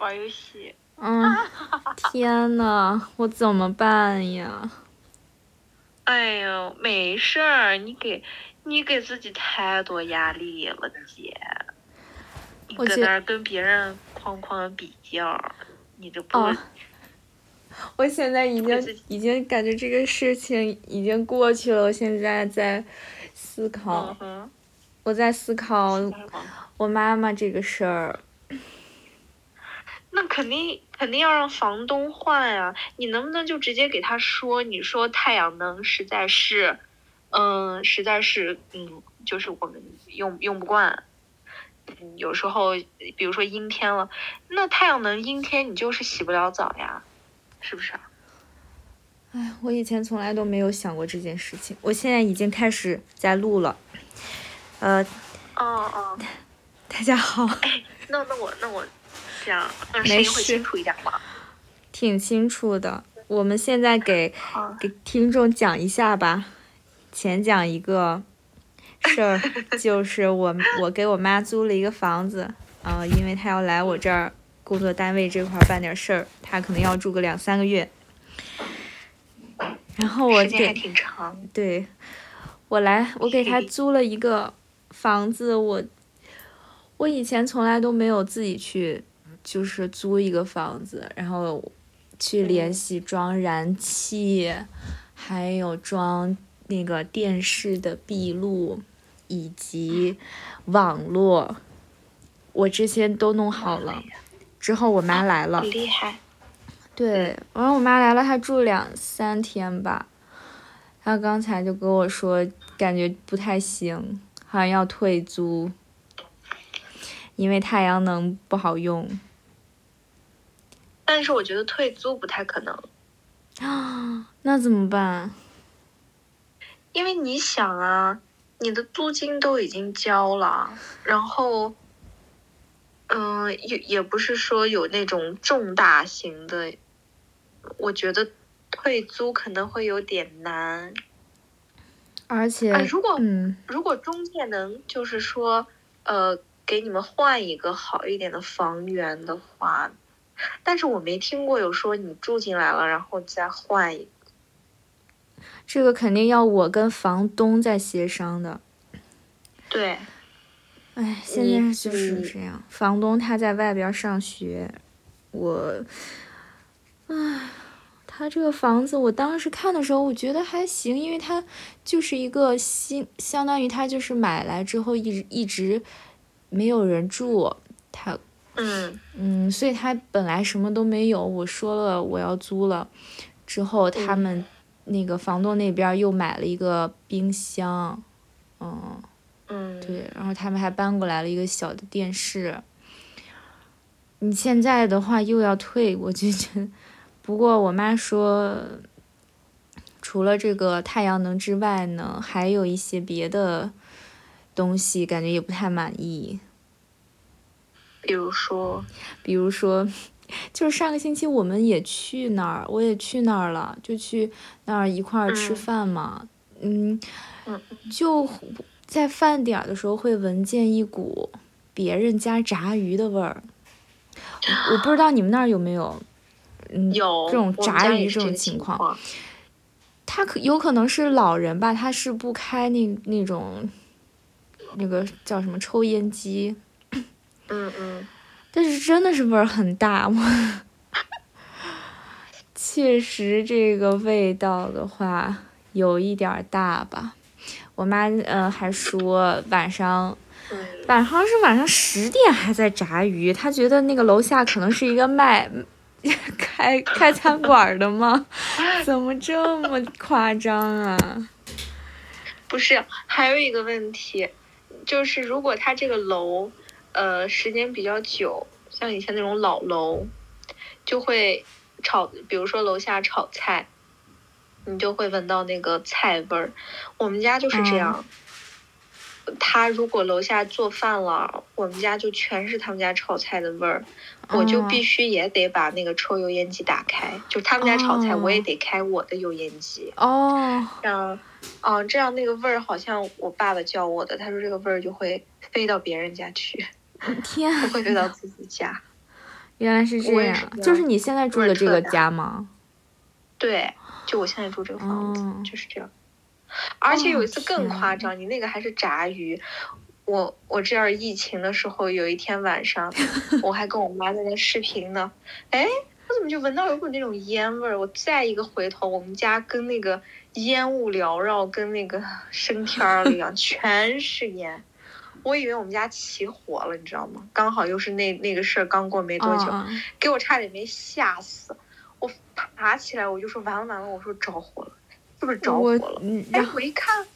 玩游戏。嗯，天呐，我怎么办呀？哎呦，没事儿，你给，你给自己太多压力了，姐。你搁那儿跟别人哐哐比较，你这不？我现在已经已经感觉这个事情已经过去了，我现在在思考，我在思考我妈妈这个事儿。那肯定肯定要让房东换呀！你能不能就直接给他说，你说太阳能实在是，嗯，实在是，嗯，就是我们用用不惯。有时候，比如说阴天了，那太阳能阴天你就是洗不了澡呀。是不是啊？哎，我以前从来都没有想过这件事情，我现在已经开始在录了。呃，哦哦，大家好。哎，那那我那我这样，那声音会清楚一点吗？挺清楚的。我们现在给给听众讲一下吧，前讲一个事儿，就是我我给我妈租了一个房子，呃，因为她要来我这儿。工作单位这块办点事儿，她可能要住个两三个月。然后我给对，我来，我给她 租了一个房子。我我以前从来都没有自己去，就是租一个房子，然后去联系装燃气，还有装那个电视的闭路以及网络，我这些都弄好了。之后我妈来了，厉害。对，然后我妈来了，她住两三天吧。她刚才就跟我说，感觉不太行，好像要退租，因为太阳能不好用。但是我觉得退租不太可能。啊，那怎么办？因为你想啊，你的租金都已经交了，然后。嗯，也也不是说有那种重大型的，我觉得退租可能会有点难。而且，如果如果中介能就是说，呃，给你们换一个好一点的房源的话，但是我没听过有说你住进来了然后再换一个。这个肯定要我跟房东在协商的。对。哎，现在就是这样。房东他在外边上学，我，唉，他这个房子，我当时看的时候，我觉得还行，因为他就是一个新，相当于他就是买来之后一直一直没有人住，他，嗯嗯，所以他本来什么都没有。我说了我要租了，之后他们那个房东那边又买了一个冰箱，嗯。嗯，对，然后他们还搬过来了一个小的电视。你现在的话又要退，我就觉得，不过我妈说，除了这个太阳能之外呢，还有一些别的东西，感觉也不太满意。比如说，比如说，就是上个星期我们也去那儿，我也去那儿了，就去那儿一块儿吃饭嘛，嗯，就。在饭点的时候会闻见一股别人家炸鱼的味儿，我不知道你们那儿有没有，嗯，有这种炸鱼这种情况。他可有可能是老人吧，他是不开那那种，那个叫什么抽烟机。嗯嗯。但是真的是味儿很大，我确实这个味道的话有一点大吧。我妈呃还说晚上，晚上是晚上十点还在炸鱼，她觉得那个楼下可能是一个卖 开开餐馆的吗？怎么这么夸张啊？不是，还有一个问题，就是如果他这个楼呃时间比较久，像以前那种老楼，就会炒，比如说楼下炒菜。你就会闻到那个菜味儿，我们家就是这样。他如果楼下做饭了，我们家就全是他们家炒菜的味儿，我就必须也得把那个抽油烟机打开，就他们家炒菜，我也得开我的油烟机。哦。这样，哦，这样那个味儿好像我爸爸教我的，他说这个味儿就会飞到别人家去，天，不会飞到自己家。原来是这样，就是你现在住的这个家吗？对，就我现在住这个房子就是这样。而且有一次更夸张，你那个还是炸鱼。我我这儿疫情的时候，有一天晚上，我还跟我妈在那视频呢。哎，我怎么就闻到有股那种烟味儿？我再一个回头，我们家跟那个烟雾缭绕，跟那个升天儿了一样，全是烟。我以为我们家起火了，你知道吗？刚好又是那那个事儿刚过没多久，给我差点没吓死。我爬起来，我就说完了完了，我说着火了，是不是着火了？哎，我一看，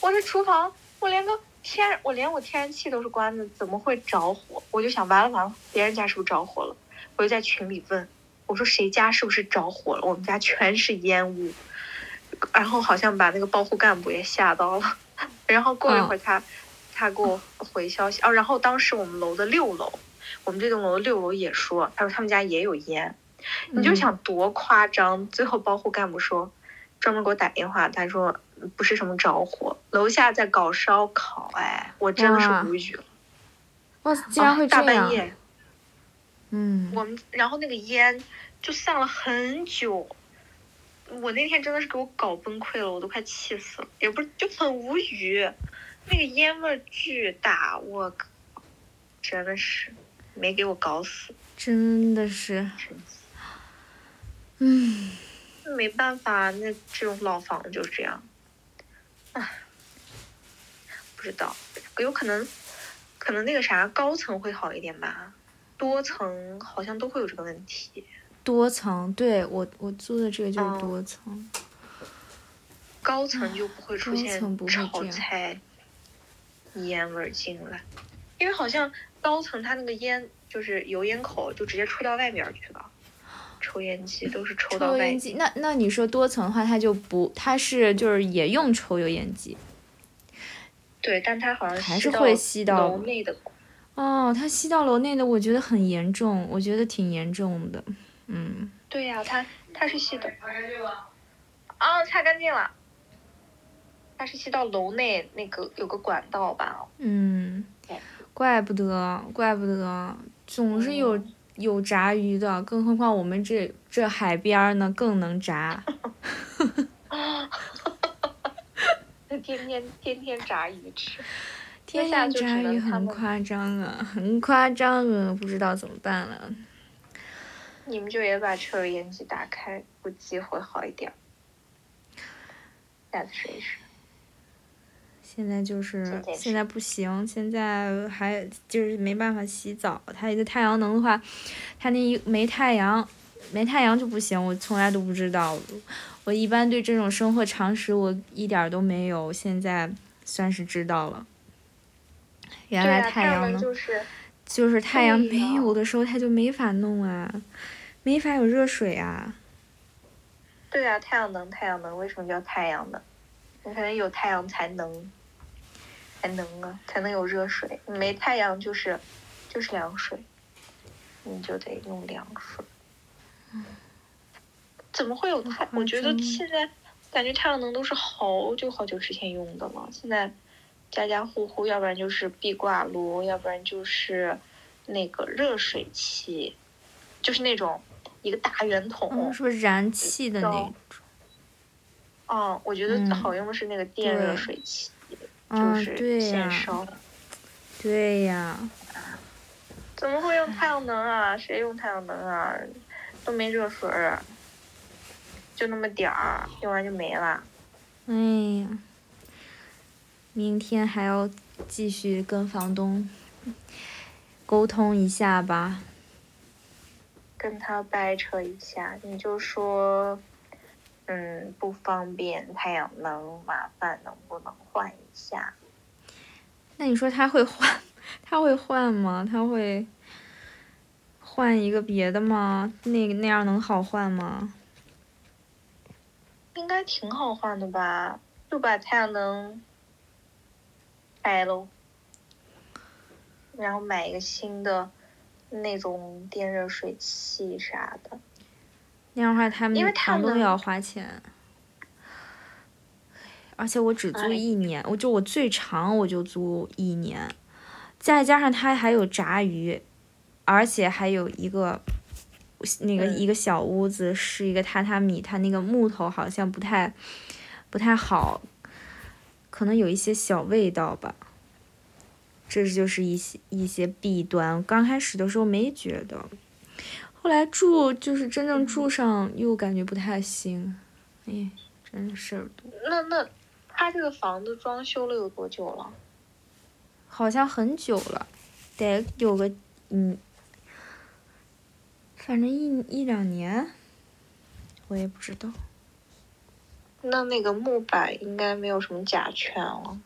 我这厨房，我连个。天，我连我天然气都是关的，怎么会着火？我就想完了完了，别人家是不是着火了？我就在群里问，我说谁家是不是着火了？我们家全是烟雾，然后好像把那个保护干部也吓到了。然后过一会儿他他给我回消息，哦，然后当时我们楼的六楼，我们这栋楼的六楼也说，他说他们家也有烟，你就想多夸张。最后包护干部说，专门给我打电话，他说。不是什么着火，楼下在搞烧烤，哎，我真的是无语了。哇，竟然会大半夜。嗯。我们然后那个烟就散了很久，我那天真的是给我搞崩溃了，我都快气死了，也不是就很无语，那个烟味巨大，我靠，真的是没给我搞死。真的是。嗯。没办法，那这种老房子就是这样。唉不知道，有可能，可能那个啥高层会好一点吧，多层好像都会有这个问题。多层，对我我租的这个就是多层。高层就不会出现炒菜烟味进来，因为好像高层它那个烟就是油烟口就直接吹到外面去了。抽烟机都是抽到外机，那那你说多层的话，它就不，它是就是也用抽油烟机。对，但它好像还是会吸到楼内的。哦，它吸到楼内的，我觉得很严重，我觉得挺严重的。嗯。对呀，它它是吸的。啊，擦干净了。它是吸到楼内那个有个管道吧？嗯。怪不得，怪不得，总是有。有炸鱼的，更何况我们这这海边呢，更能炸。天天天天炸鱼吃，天天炸鱼很夸张啊，很夸张啊，不知道怎么办了。你们就也把抽油烟机打开，估计会好一点。下次试一试。现在就是现在不行，现在还就是没办法洗澡。它一个太阳能的话，它那一没太阳，没太阳就不行。我从来都不知道，我一般对这种生活常识我一点都没有。现在算是知道了，原来太阳能就是太阳没有的时候，它就没法弄啊，没法有热水啊。对啊，太阳能，太阳能为什么叫太阳能？你可能有太阳才能。才能啊，才能有热水。没太阳就是，就是凉水，你就得用凉水。怎么会有太？我觉得现在感觉太阳能都是好久好久之前用的了。现在家家户户，要不然就是壁挂炉，要不然就是那个热水器，就是那种一个大圆筒。说燃气的那种。哦，我觉得好用的是那个电热水器。就是现烧的，对呀。怎么会用太阳能啊？谁用太阳能啊？都没热水儿，就那么点儿，用完就没了。哎呀，明天还要继续跟房东沟通一下吧。跟他掰扯一下，你就说。嗯，不方便，太阳能麻烦，能不能换一下？那你说他会换？他会换吗？他会换一个别的吗？那那样能好换吗？应该挺好换的吧？就把太阳能拆喽，然后买一个新的那种电热水器啥的。那样的话，他们房东要花钱，而且我只租一年，我就我最长我就租一年，再加上他还有炸鱼，而且还有一个那个一个小屋子是一个榻榻米，它那个木头好像不太不太好，可能有一些小味道吧。这就是一些一些弊端。刚开始的时候没觉得，后来住就是真正住上又感觉不太行。哎，真是事儿多。那那他这个房子装修了有多久了？好像很久了，得有个嗯，反正一一两年，我也不知道。那那个木板应该没有什么甲醛了，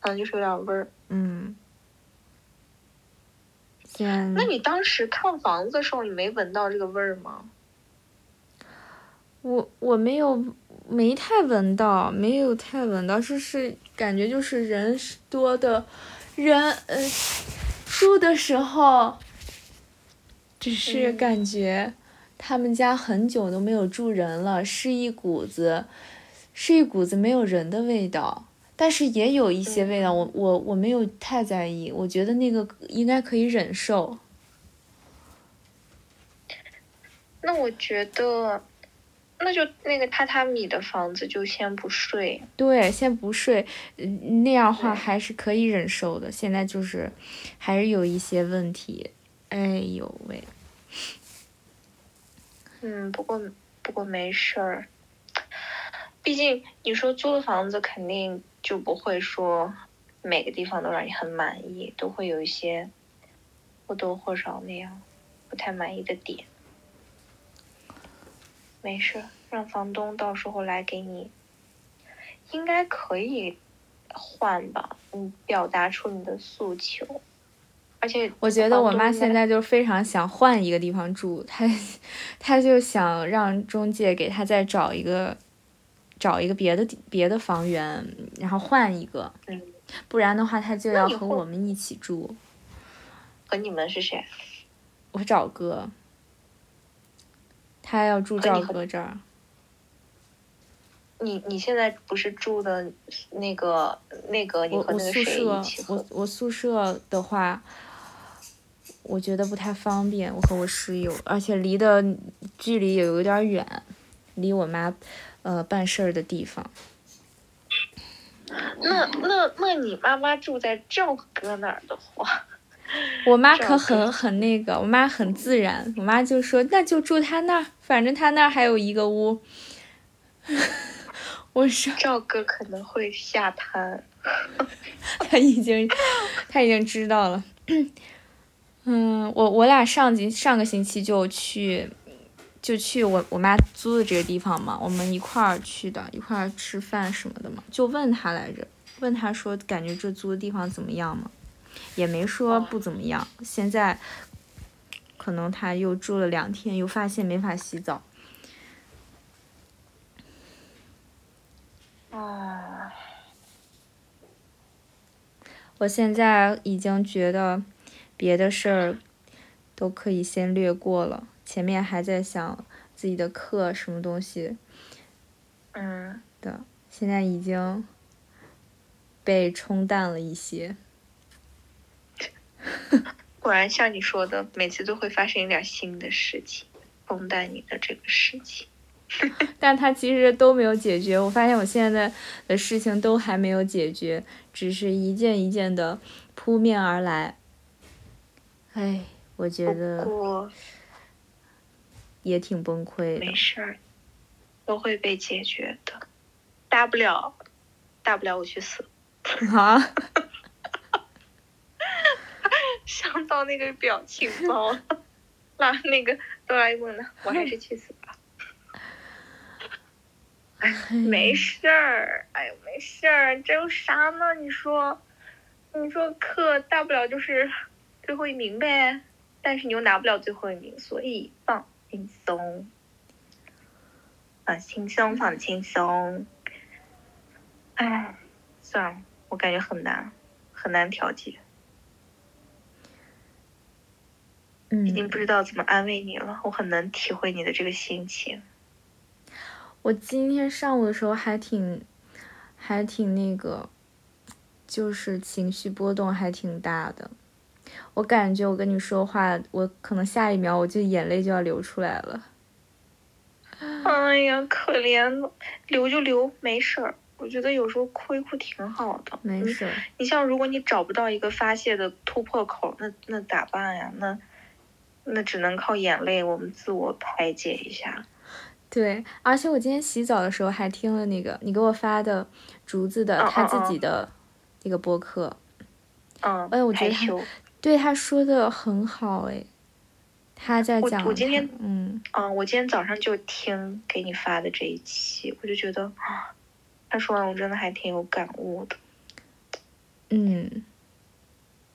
嗯，就是有点味儿。嗯。那你当时看房子的时候，你没闻到这个味儿吗？我我没有，没太闻到，没有太闻到，就是感觉就是人多的，人呃住的时候，只是感觉他们家很久都没有住人了，是一股子，是一股子没有人的味道。但是也有一些味道，我我我没有太在意，我觉得那个应该可以忍受。那我觉得，那就那个榻榻米的房子就先不睡。对，先不睡，那样话还是可以忍受的。现在就是还是有一些问题，哎呦喂。嗯，不过不过没事儿，毕竟你说租的房子肯定。就不会说每个地方都让你很满意，都会有一些或多或少那样不太满意的点。没事，让房东到时候来给你，应该可以换吧？你表达出你的诉求，而且我觉得我妈现在就非常想换一个地方住，她 她就想让中介给她再找一个。找一个别的别的房源，然后换一个，不然的话他就要和我们一起住。和你们是谁？我找哥，他要住赵哥这儿。你你现在不是住的那个那个？你和那个谁一起？我我宿舍的话，我觉得不太方便。我和我室友，而且离的距离也有点远，离我妈。呃，办事儿的地方。那那那你妈妈住在赵哥那儿的话，我妈可很很那个，我妈很自然，我妈就说那就住他那儿，反正他那儿还有一个屋。我说赵哥可能会下摊，他已经他已经知道了。嗯，我我俩上集上个星期就去。就去我我妈租的这个地方嘛，我们一块儿去的，一块儿吃饭什么的嘛。就问他来着，问他说感觉这租的地方怎么样嘛？也没说不怎么样。现在可能他又住了两天，又发现没法洗澡。啊！我现在已经觉得别的事儿都可以先略过了。前面还在想自己的课什么东西，嗯的，现在已经被冲淡了一些。果然像你说的，每次都会发生一点新的事情，冲淡你的这个事情。但他其实都没有解决，我发现我现在的事情都还没有解决，只是一件一件的扑面而来。哎，我觉得。也挺崩溃的。没事儿，都会被解决的。大不了，大不了我去死。啊！想到那个表情包，那那个哆啦 A 梦呢？我还是去死吧。哎，没事儿，哎呦，没事儿，这有啥呢？你说，你说课大不了就是最后一名呗，但是你又拿不了最后一名，所以放。轻松，放轻松，放轻松。哎，算了，我感觉很难，很难调节。嗯。已经不知道怎么安慰你了，我很能体会你的这个心情。我今天上午的时候还挺，还挺那个，就是情绪波动还挺大的。我感觉我跟你说话，我可能下一秒我就眼泪就要流出来了。哎呀，可怜，流就流，没事儿。我觉得有时候哭一哭挺好的。没事。你像，如果你找不到一个发泄的突破口，那那咋办呀？那那只能靠眼泪，我们自我排解一下。对，而且我今天洗澡的时候还听了那个你给我发的竹子的他自己的那个播客。嗯。哎，我觉得他对他说的很好哎。他在讲。我我今天嗯嗯，我今天早上就听给你发的这一期，我就觉得啊。他说完，我真的还挺有感悟的。嗯，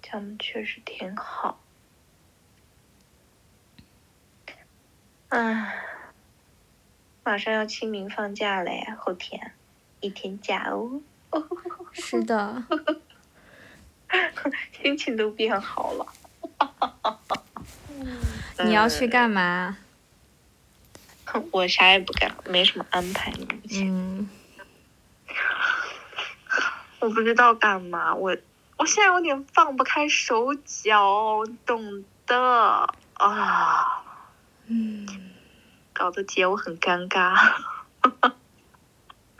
讲的确实挺好。唉，马上要清明放假了呀，后天一天假哦。是的，心情都变好了。你要去干嘛？我啥也不干，没什么安排。嗯。我不知道干嘛，我我现在有点放不开手脚，懂的啊，嗯，搞得姐我很尴尬，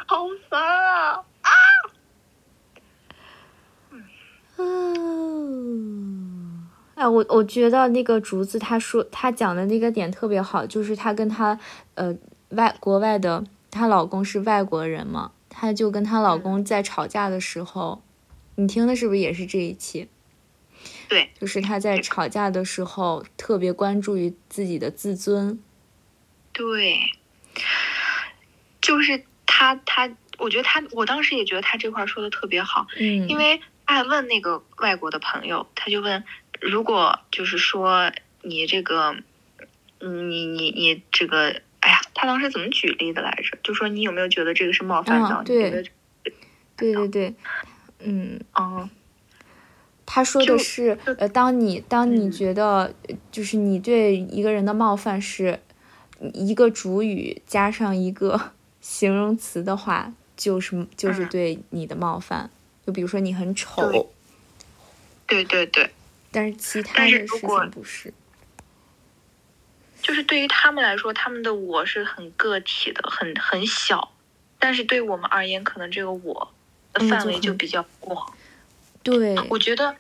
好烦啊啊！嗯，哎，我我觉得那个竹子他说他讲的那个点特别好，就是他跟他呃外国外的她老公是外国人嘛。她就跟她老公在吵架的时候，你听的是不是也是这一期？对，就是她在吵架的时候特别关注于自己的自尊。对，就是她，她，我觉得她，我当时也觉得她这块说的特别好。嗯，因为她还问那个外国的朋友，他就问，如果就是说你这个，你你你这个。哎呀，他当时怎么举例的来着？就说你有没有觉得这个是冒犯到你？对，对对对，嗯嗯，他说的是，呃，当你当你觉得就是你对一个人的冒犯是一个主语加上一个 形容词的话，就是就是对你的冒犯。就比如说你很丑，对对对，但是其他的事情不是。就是对于他们来说，他们的我是很个体的，很很小，但是对我们而言，可能这个我的范围就比较广。对，我觉得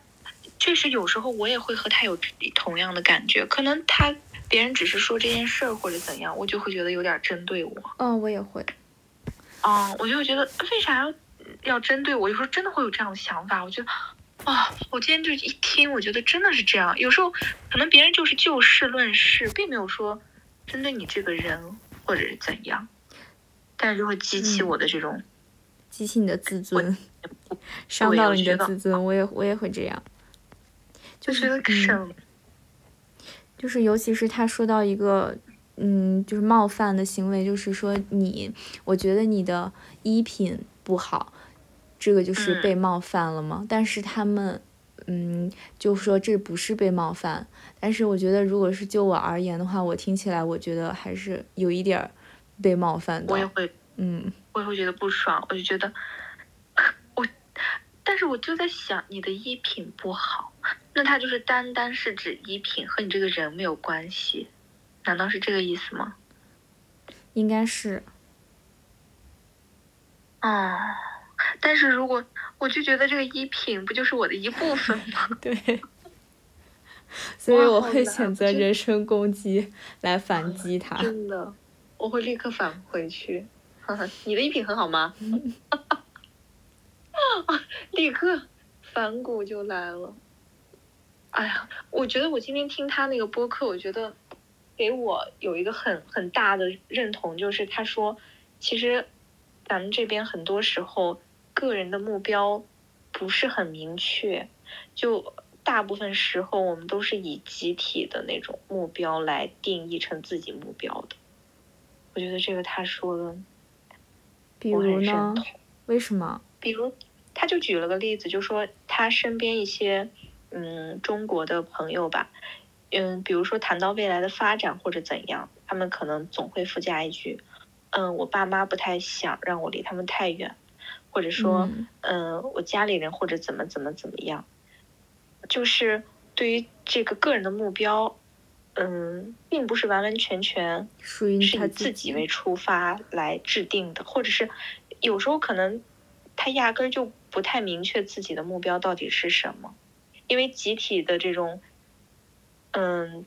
确实有时候我也会和他有同样的感觉，可能他别人只是说这件事儿或者怎样，我就会觉得有点针对我。嗯，我也会。嗯，我就会觉得为啥要要针对我？有时候真的会有这样的想法，我觉得。啊，我今天就一听，我觉得真的是这样。有时候可能别人就是就事论事，并没有说针对你这个人或者是怎样，但是就会激起我的这种，激起你的自尊 伤到了你的自尊。我也我也会这样，就是嗯，就是尤其是他说到一个嗯，就是冒犯的行为，就是说你，我觉得你的衣品不好。这个就是被冒犯了吗？但是他们，嗯，就说这不是被冒犯。但是我觉得，如果是就我而言的话，我听起来我觉得还是有一点儿被冒犯的。我也会，嗯，我也会觉得不爽。我就觉得，我，但是我就在想，你的衣品不好，那他就是单单是指衣品和你这个人没有关系，难道是这个意思吗？应该是。哦。但是如果我就觉得这个衣品不就是我的一部分吗？对，所以我会选择人身攻击来反击他。真的，我会立刻返回去。你的衣品很好吗？立刻反骨就来了。哎呀，我觉得我今天听他那个播客，我觉得给我有一个很很大的认同，就是他说，其实咱们这边很多时候。个人的目标不是很明确，就大部分时候我们都是以集体的那种目标来定义成自己目标的。我觉得这个他说的，比如呢？为什么？比如，他就举了个例子，就说他身边一些嗯中国的朋友吧，嗯，比如说谈到未来的发展或者怎样，他们可能总会附加一句，嗯，我爸妈不太想让我离他们太远。或者说，嗯，我家里人或者怎么怎么怎么样，就是对于这个个人的目标，嗯，并不是完完全全属于他自己为出发来制定的，或者是有时候可能他压根儿就不太明确自己的目标到底是什么，因为集体的这种，嗯，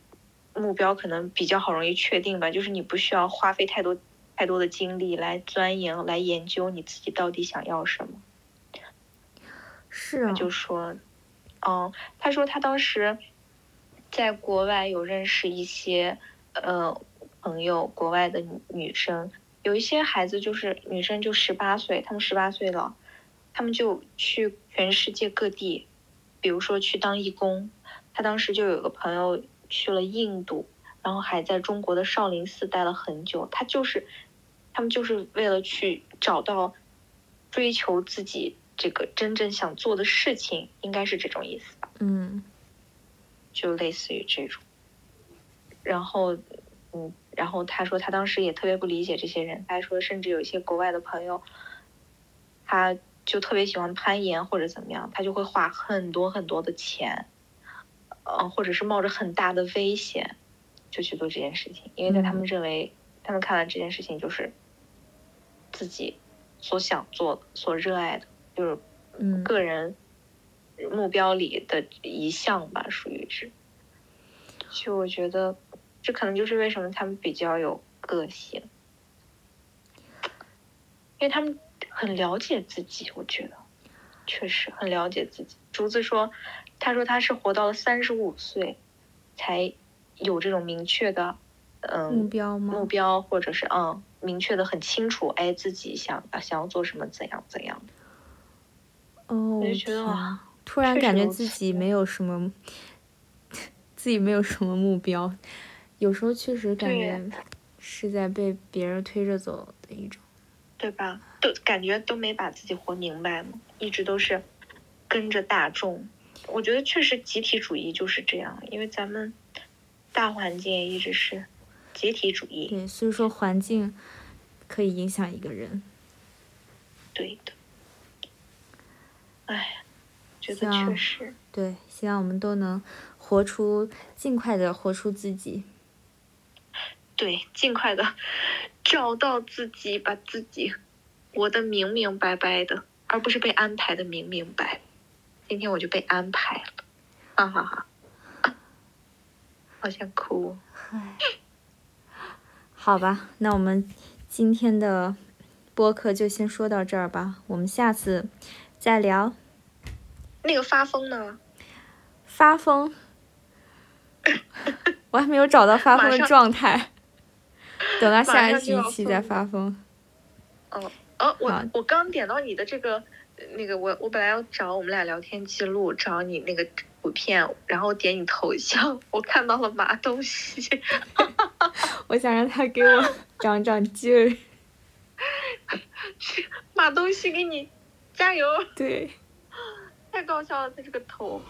目标可能比较好容易确定吧，就是你不需要花费太多太多的精力来钻研、来研究你自己到底想要什么。是啊，就说。嗯，他说他当时在国外有认识一些呃朋友，国外的女生，有一些孩子就是女生就十八岁，他们十八岁了，他们就去全世界各地，比如说去当义工。他当时就有个朋友去了印度，然后还在中国的少林寺待了很久。他就是他们就是为了去找到追求自己。这个真正想做的事情应该是这种意思吧？嗯，就类似于这种。然后，嗯，然后他说他当时也特别不理解这些人。他说，甚至有一些国外的朋友，他就特别喜欢攀岩或者怎么样，他就会花很多很多的钱，呃，或者是冒着很大的危险就去做这件事情，因为在他们认为，他们看来这件事情就是自己所想做的、所热爱的。就是个人目标里的一项吧，属于是。就我觉得，这可能就是为什么他们比较有个性，因为他们很了解自己。我觉得确实很了解自己。竹子说：“他说他是活到了三十五岁，才有这种明确的嗯目标吗？目标或者是嗯明确的很清楚，哎，自己想想要做什么，怎样怎样。”哦，我就觉得哇！突然感觉自己没有什么，自己没有什么目标，有时候确实感觉是在被别人推着走的一种，对吧？都感觉都没把自己活明白嘛，一直都是跟着大众。我觉得确实集体主义就是这样，因为咱们大环境一直是集体主义。对，所以说环境可以影响一个人。对的。哎，觉得确实对，希望我们都能活出尽快的活出自己。对，尽快的找到自己，把自己活得明明白白的，而不是被安排的明明白。今天我就被安排了，哈哈哈，好想哭。唉，好吧，那我们今天的播客就先说到这儿吧，我们下次。再聊，那个发疯呢？发疯，我还没有找到发疯的状态，等到下一期期再发疯。哦哦，我我刚点到你的这个那个，我我本来要找我们俩聊天记录，找你那个图片，然后点你头像，我看到了马东锡，我想让他给我长长劲儿。马东锡给你。加油！对，太搞笑了，他这个头。